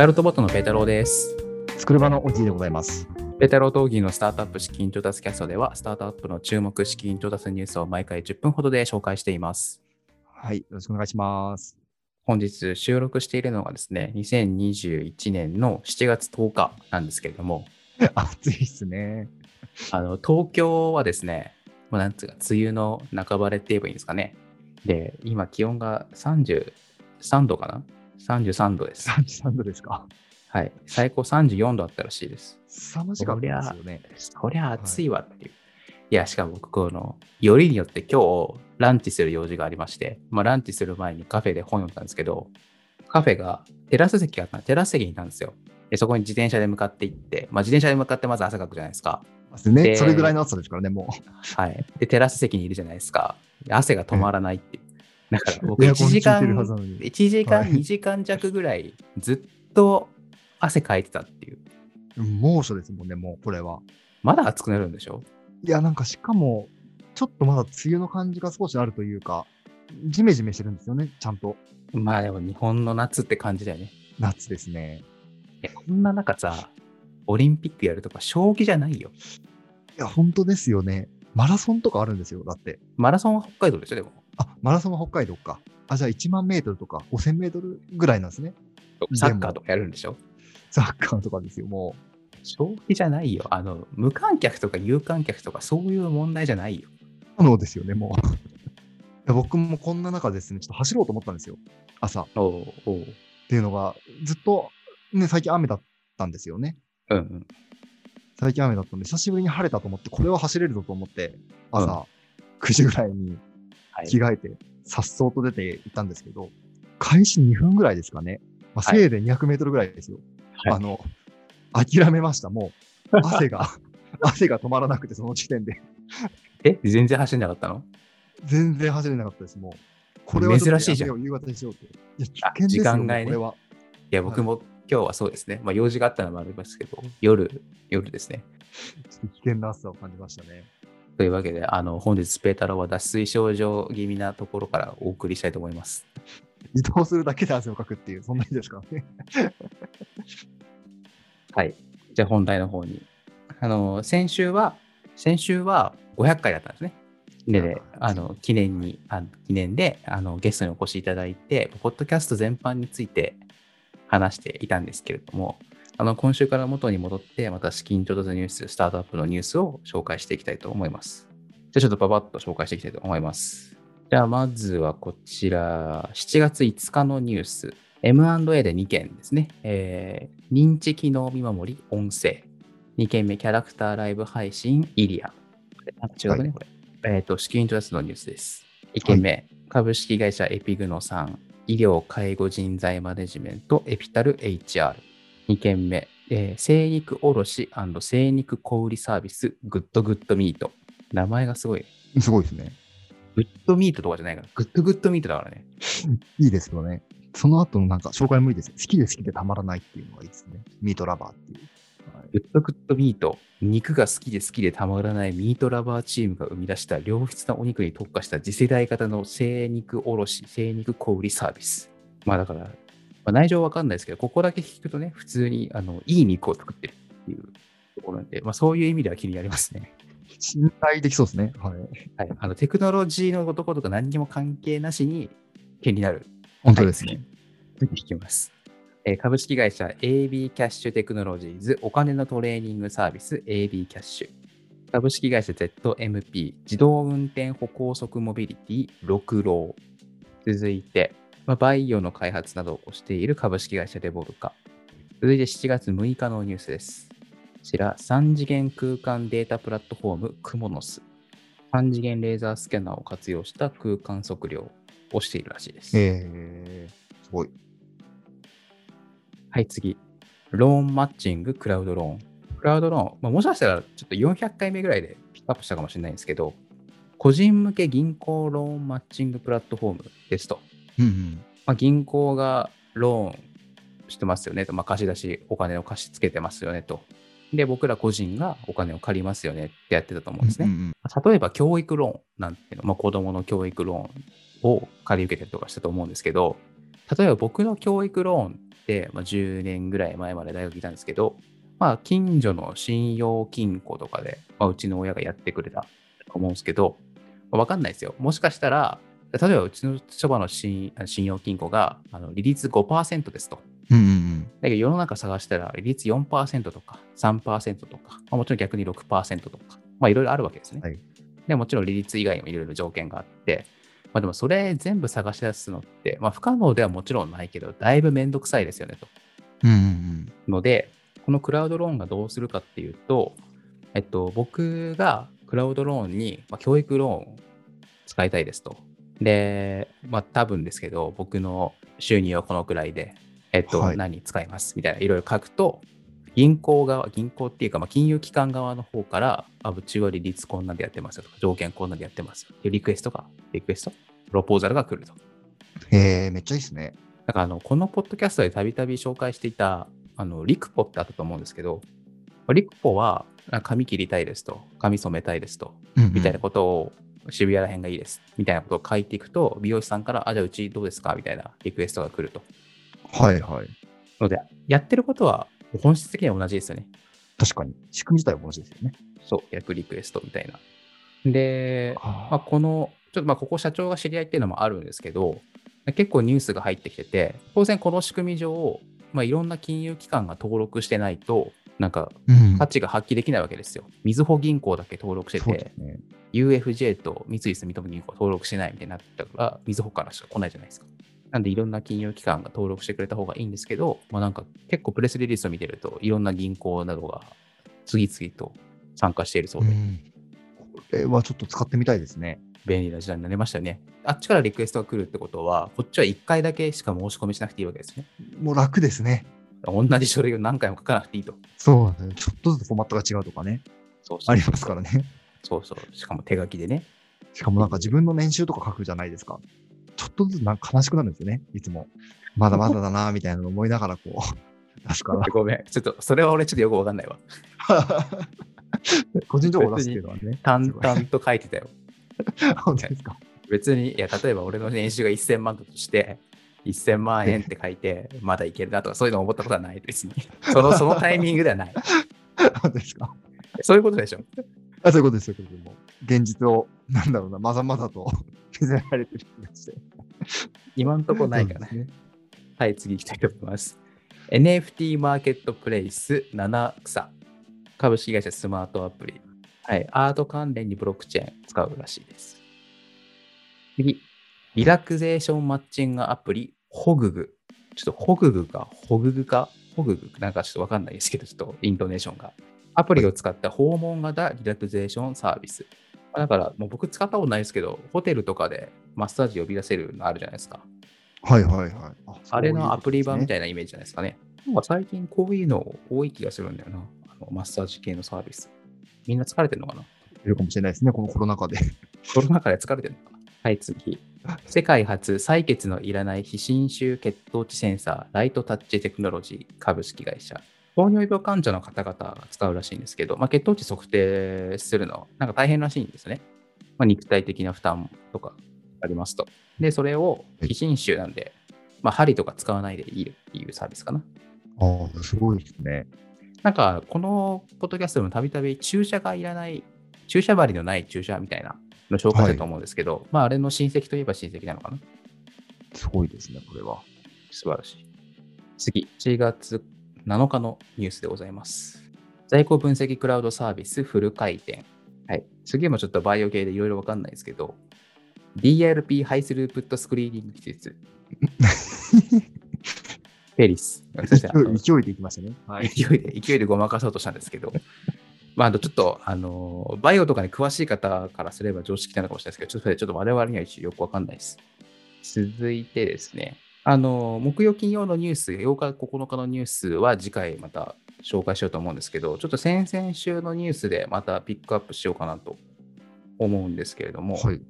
パイロットボットのペータローです。作る場のおじいでございます。ペータロー闘技のスタートアップ資金調達キャストでは、スタートアップの注目資金調達ニュースを毎回10分ほどで紹介しています。はい、よろしくお願いします。本日収録しているのがですね、2021年の7月10日なんですけれども、暑いっすね。あの東京はですね、もうなんつうか、梅雨の半ばれって言えばいいんですかね。で、今気温が33度かな ?33 度です。33度ですか？はい。最高34度あったらしいです。凄まじかったですよね。そりゃ暑いわっていう。い、や、しかも僕、この、よりによって今日、ランチする用事がありまして、まあ、ランチする前にカフェで本読んだんですけど、カフェがテラス席があったテラス席にいたんですよ。でそこに自転車で向かって行って、まあ、自転車で向かってまず汗かくじゃないですか。ね、でそれぐらいの暑さですからね、もはい。で、テラス席にいるじゃないですか。で汗が止まらないっていう。だからう。僕1時間エアコン効いてるはずなのに1時間、はい2時間弱ぐらいずっと汗かいてたっていう。猛暑ですもんね、もうこれは。まだ暑くなるんでしょ？いや、なんかしかも、ちょっとまだ梅雨の感じが少しあるというか、ジメジメしてるんですよね、ちゃんと。まあでも日本の夏って感じだよね。夏ですね。いやこんな中さ、オリンピックやるとか将棋じゃないよ。いや、本当ですよね。マラソンとかあるんですよ、だって。マラソンは北海道でしょ、でも。あ、マラソンは北海道か。あ、じゃあ1万メートルとか5000メートルぐらいなんですね。サッカーとかやるんでしょ？サッカーとかですよ、も将棋じゃないよ。あの、無観客とか有観客とかそういう問題じゃないよ。う。そうですよね、もう。いや僕もこんな中ですね、ちょっと走ろうと思ったんですよ、朝。っ。ていうのが、ずっと、ね、最近雨だったんですよね。うんうん。最近雨だったんで、久しぶりに晴れたと思って、これは走れるぞと思って、朝9時ぐらいにはい着替えて、さっそうと出て行ったんですけど、開始2分ぐらいですかね。まあ、はいせいで200メートルぐらいですよ。はいあの、諦めました、もう。汗が、汗が止まらなくて、その時点で。え？全然走んなかったの？全然走れなかったです、もう。これは珍しいじゃん夕方にしようって。いや、危あ険ですよ、時間外ねこれは。いや、僕も今日はそうですね。まあ用事があったのもありますけど、夜、夜ですね。ちょっと危険な暑さを感じましたね。というわけで、あの、本日、ペータローは脱水症状気味なところからお送りしたいと思います。移動するだけで汗をかくっていう、そんな日ですか？らね。はい。じゃあ本題の方に。あの、先週は、先週は500回だったんですね。で、であの、記念に、あ記念で、あの、ゲストにお越しいただいて、ポッドキャスト全般について話していたんですけれども、あの、今週から元に戻って、また資金調達ニュース、スタートアップのニュースを紹介していきたいと思います。じゃあちょっとパパッと紹介していきたいと思います。じゃあまずはこちら、7月5日のニュース。M&A で2件ですね。えー認知機能見守り、音声。2件目、キャラクターライブ配信、イリア。あ違うね、はいこれ。えっ、と、資金調達のニュースです。1件目、株式会社エピグノさん、医療介護人材マネジメント、エピタル HR。2件目、えー精肉卸精肉小売サービス、 Good Good Meat。名前がすごい。すごいですね。 Good Meat とかじゃないから、 Good Good Meat だからね。いいですよね。その後のなんか紹介もいいですね。好きで好きでたまらないっていうのがいいですね。meat lover っていう。はい Good Good Meat、肉が好きで好きでたまらない meat lover チームが生み出した良質なお肉に特化した次世代型の精肉卸、精肉小売サービス。まあだから、まあ、内情わかんないですけど、ここだけ聞くとね、普通にあのいい肉を作ってるっていうところなんで、まあそういう意味では気になりますね。信頼できそうですね。はい。はい。あのテクノロジーのところとか何にも関係なしに気になる本当ですね。聞きます。えー株式会社 AB キャッシュテクノロジーズお金のトレーニングサービス AB キャッシュ。株式会社 ZMP 自動運転歩高速モビリティ6ロー。続いて、まあ、バイオの開発などをしている株式会社レボルカ。続いて7月6日のニュースです。こちら、3次元空間データプラットフォームクモノス。3次元レーザースキャナーを活用した空間測量をしているらしいです。えー、すごい。はい、次。ローンマッチング、クラウドローン。クラウドローン、まあ、もしかしたらちょっと400回目ぐらいでピックアップしたかもしれないんですけど、個人向け銀行ローンマッチングプラットフォームですと。うんうん。まあ、銀行がローンしてますよねと、まあ、貸し出し、お金を貸し付けてますよねと。で、僕ら個人がお金を借りますよねってやってたと思うんですね。うんうん例えば教育ローンなんていうの、まあ、子供の教育ローンを借り受けたりとかしたと思うんですけど、例えば僕の教育ローンっして、まあ、10年ぐらい前まで大学いたんですけど、まあ、近所の信用金庫とかで、まあ、うちの親がやってくれたと思うんですけど、まあ、わかんないですよ。もしかしたら、例えばうちのそばの信信用金庫があの利率5%ですと。うんうんだけど世の中探したら利率4%とか3%とか、まあ、もちろん逆に6%とか、まあいろいろあるわけですね。はいでもちろん利率以外にもいろいろ条件があって、まあでもそれ全部探し出すのって、まあ不可能ではもちろんないけど、だいぶめんどくさいですよねと。うん。うんうんので、このクラウドローンがどうするかっていうと、えっと、僕がクラウドローンに、まあ、教育ローンを使いたいですと。で、まあ多分ですけど、僕の収入はこのくらいで、えっと、はい何に使いますみたいないろいろ書くと、銀行側、銀行っていうか、まあ、金融機関側の方から、あ、うちは利率こんなんでやってますよとか、条件こんなんでやってますよっていうリクエストが、リクエスト？プロポーザルが来ると。うん。へえ、めっちゃいいですね。だからあの、このポッドキャストでたびたび紹介していた、あの、リクポってあったと思うんですけど、リクポは、あ髪切りたいですと、髪染めたいですと、みたいなことを、渋谷ら辺がいいです、みたいなことを書いていくと、美容師さんから、あ、じゃあうちどうですかみたいなリクエストが来ると。はいはい。ので、やってることは本質的には同じですよね。確かに。仕組み自体は同じですよね。そう、逆リクエストみたいな。で、まあ、あこの、ちょっとまあここ社長が知り合いっていうのもあるんですけど、結構ニュースが入ってきてて、当然この仕組み上、まあ、いろんな金融機関が登録してないと、なんかうん価値が発揮できないわけですよ。みずほ銀行だけ登録しててね。UFJ と三井住友銀行は登録してないみたいになったから、みずほからしか来ないじゃないですか。なんでいろんな金融機関が登録してくれた方がいいんですけど、まあなんか結構プレスリリースを見てると、いろんな銀行などが次々と参加しているそうで、うんこれはちょっと使ってみたいですね。便利な時代になりましたよね。あっちからリクエストが来るってことは、こっちは1回だけしか申し込みしなくていいわけですね。もう楽ですね。同じ書類を何回も書かなくていいと。そうね。ちょっとずつフォーマットが違うとかね。そうそうありますからね。そうそう。しかも手書きでね。しかもなんか自分の年収とか書くじゃないですか。ちょっとずつなんか悲しくなるんですよね。いつも。まだまだだなみたいなの思いながらこう 出すから。ごめん。ちょっと、それは俺ちょっとよくわかんないわ。個人情報出すっていうのはね。淡々と書いてたよ。本当ですか？別に、いや、例えば俺の年収が1000万だとして、1000万円って書いて、まだいけるなとか、そういうの思ったことはないですね。その、そのタイミングではない。本当ですか？そういうことでしょ。あそういうことです、そういうことです。もう現実を、なんだろうな、まざまざと 見せられてる気がして。今んとこないからね。はい、次行きたいと思います。NFT マーケットプレイス7草。株式会社スマートアプリ。はい、アート関連にブロックチェーン使うらしいです。次、リラクゼーションマッチングアプリ、ホググ。ちょっとホググか、ホググか、ホググ？なんかちょっとわかんないですけど、ちょっとイントネーションが。アプリを使った訪問型リラクゼーションサービス。だから、もう僕使ったことないですけど、ホテルとかでマッサージ呼び出せるのあるじゃないですか。はいはいはい。ああれのアプリ版みたいいなイメージじゃないですかね。なんか最近こういうの多い気がするんだよな。あのマッサージ系のサービス。みんな疲れてるのかな？いるかもしれないですね、このコロナ禍で。コロナ禍で疲れてるの？かなはい、次。世界初採血のいらない非侵襲血糖値センサー、ライトタッチテクノロジー株式会社。糖尿病患者の方々が使うらしいんですけど、まあ、血糖値測定するの、なんか大変らしいんですね。まあ、肉体的な負担とかありますと。で、それを非侵襲なんで、まあ、針とか使わないでいいっていうサービスかな。ああ、すごいですね。なんか、このポッドキャストでもたびたび注射がいらない、注射針のない注射みたいなの紹介したと思うんですけど、まあ、あれの親戚といえば親戚なのかな？すごいですね、これは。素晴らしい。次、1月7日のニュースでございます。在庫分析クラウドサービスフル回転。はい。次もちょっとバイオ系でいろいろわかんないですけど、DLP ハイスループットスクリーニング技術。ペリス。勢いでいきましたね。はい。勢いで、勢いでごまかそうとしたんですけど、まあ、あとちょっと、あの、バイオとかに詳しい方からすれば常識なのかもしれないですけど、ちょっとそれちょっと我々には一応よくわかんないです。続いてですね、あの、木曜金曜のニュース、8日、9日のニュースは次回また紹介しようと思うんですけど、ちょっと先々週のニュースでまたピックアップしようかなと思うんですけれども、はい。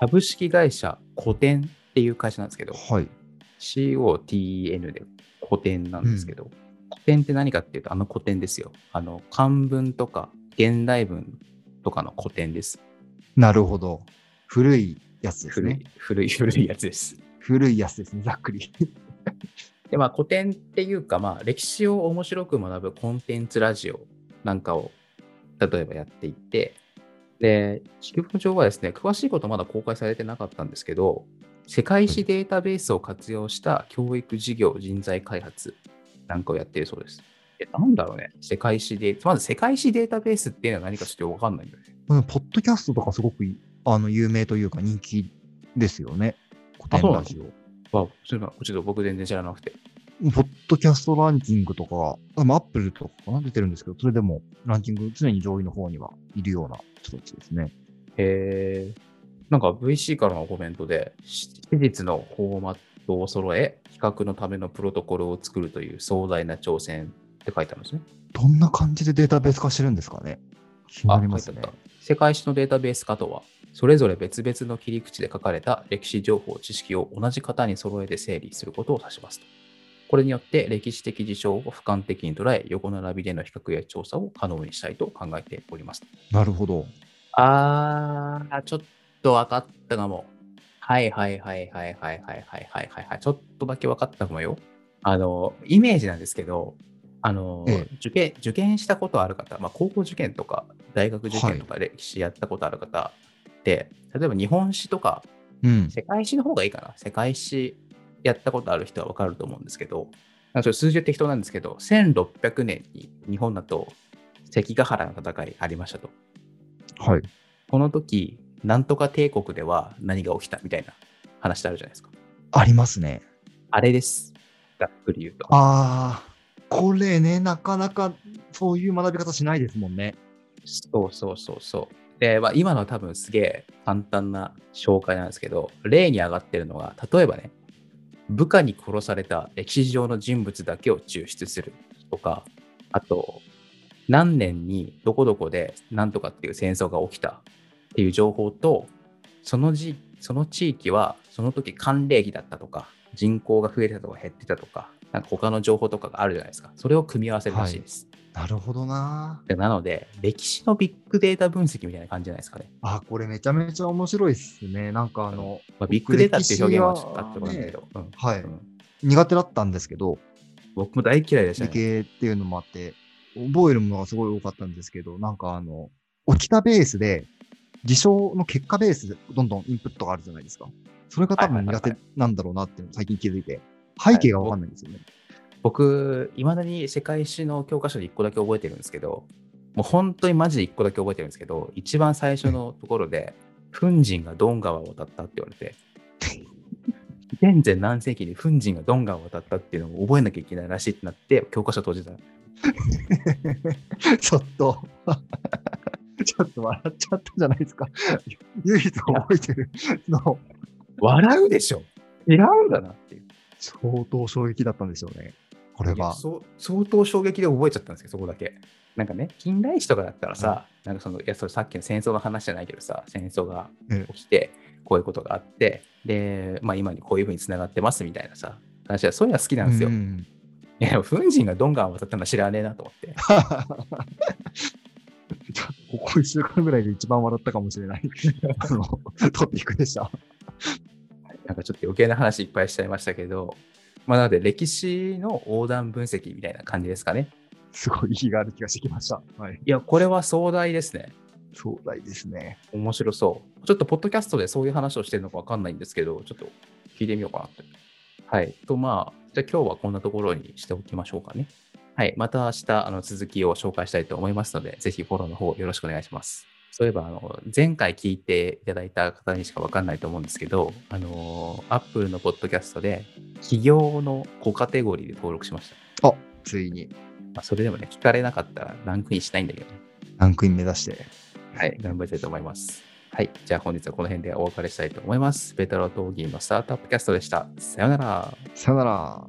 株式会社古典っていう会社なんですけど、はい。COTN で古典なんですけど、古典って何かっていうと、あの古典ですよ。あの、漢文とか現代文とかの古典です。なるほど。古いやつです古いね。、古い、古いやつです。古いやつですね、ざっくり。で、まあ、古典っていうか、まあ、歴史を面白く学ぶコンテンツラジオなんかを、例えばやっていて、で、地球上はですね、詳しいことまだ公開されてなかったんですけど、世界史データベースを活用した教育事業人材開発なんかをやっているそうです。え、なんだろうね。世界史データ、まず世界史データベースっていうのは何かちょっとわかんないんだよね。ポッドキャストとかすごくあの有名というか人気ですよね。古典ラジオ。わ、そういうのちょっと僕全然知らなくて。ポッドキャストランキングとか、アップルとかかな？出てるんですけど、それでもランキング常に上位の方にはいるような人たちですね。へえ。なんか VC からのコメントで、史実のフォーマットを揃え、比較のためのプロトコルを作るという壮大な挑戦って書いてあるんですね。どんな感じでデータベース化してるんですかね？気になりますね。世界史のデータベース化とは、それぞれ別々の切り口で書かれた歴史情報、知識を同じ型に揃えて整理することを指しますと。これによって歴史的事象を俯瞰的に捉え、横並びでの比較や調査を可能にしたいと考えております。なるほど。あー、ちょっと分かったかも。はいはいはいはいはいはいはいはいはいはい。ちょっとだけ分かったかもよ。あの、イメージなんですけど、あの、ええ、受験、受験したことある方、まあ、高校受験とか大学受験とか歴史やったことある方って、はい、例えば日本史とか、うん、世界史の方がいいかな。世界史やったことある人は分かると思うんですけど、数字は適当なんですけど、1600年に日本だと関ヶ原の戦いありましたと。はい。この時、なんとか帝国では何が起きたみたいな話ってあるじゃないですか。ありますね。あれです。ざっくり言うと。ああ、これね、なかなかそういう学び方しないですもんね。そうそうそうそう。で、まあ、今のは多分すげえ簡単な紹介なんですけど、例に上がってるのが、例えばね、部下に殺された歴史上の人物だけを抽出するとか、あと、何年にどこどこで何とかっていう戦争が起きたっていう情報と、そのじその地域はその時寒冷期だったとか、人口が増えたとか減ってたとか、なんか他の情報とかがあるじゃないですか。それを組み合わせるらしいです。はい、なるほどな。なので、歴史のビッグデータ分析みたいな感じじゃないですかね。あ、これめちゃめちゃ面白いですね。なんかあの、まあ、ビッグデータっていう表現はちょっとあってこないけど、うん、はい、うん、苦手だったんですけど、僕も大嫌いでしたね。理系っていうのもあって、覚えるものがすごい多かったんですけど、なんかあの、起きたベースで、事象の結果ベースでどんどんインプットがあるじゃないですか。それが多分苦手なんだろうなっていうのを最近気づいて、背景がわかんないんですよね。僕、いまだに世界史の教科書で1個だけ覚えてるんですけど、もう本当にマジで1個だけ覚えてるんですけど、一番最初のところで、フン人がドン川を渡ったって言われて、現在何世紀にフン人がドン川を渡ったっていうのを覚えなきゃいけないらしいってなって、教科書閉じた。ちょっと ちょっと笑っちゃったじゃないですか。唯一覚えてるの。笑うでしょ。違うんだなっていう。相当衝撃だったんでしょうね。これは。相当衝撃で覚えちゃったんですけど、そこだけ。なんかね、近代史とかだったらさ、うん、なんかその、いや、それさっきの戦争の話じゃないけどさ、戦争が起きて、こういうことがあって、で、まあ今にこういうふうにつながってますみたいなさ、話は、そういうのは好きなんですよ。うん、いや、フン人がドンガン渡ったのは知らねえなと思って。ここ1週間ぐらいで一番笑ったかもしれない あのトピックでした。なんかちょっと余計な話いっぱいしちゃいましたけど、まあ、なので歴史の横断分析みたいな感じですかね。すごい意義がある気がしてきました。はい、いや、これは壮大ですね。壮大ですね。面白そう。ちょっとポッドキャストでそういう話をしてるのか分かんないんですけど、ちょっと聞いてみようかなって。はい。と、まあ、じゃあ今日はこんなところにしておきましょうかね。はい。また明日、あの続きを紹介したいと思いますので、ぜひフォローの方よろしくお願いします。そういえば、あの、前回聞いていただいた方にしかわかんないと思うんですけど、あの、Apple のポッドキャストで、企業の5カテゴリーで登録しました。あ、ついに。まあ、それでもね、聞かれなかったらランクインしないんだけどね。ランクイン目指して。はい、頑張りたいと思います。はい、じゃあ本日はこの辺でお別れしたいと思います。ベトロトーギーのスタートアップキャストでした。さよなら。さよなら。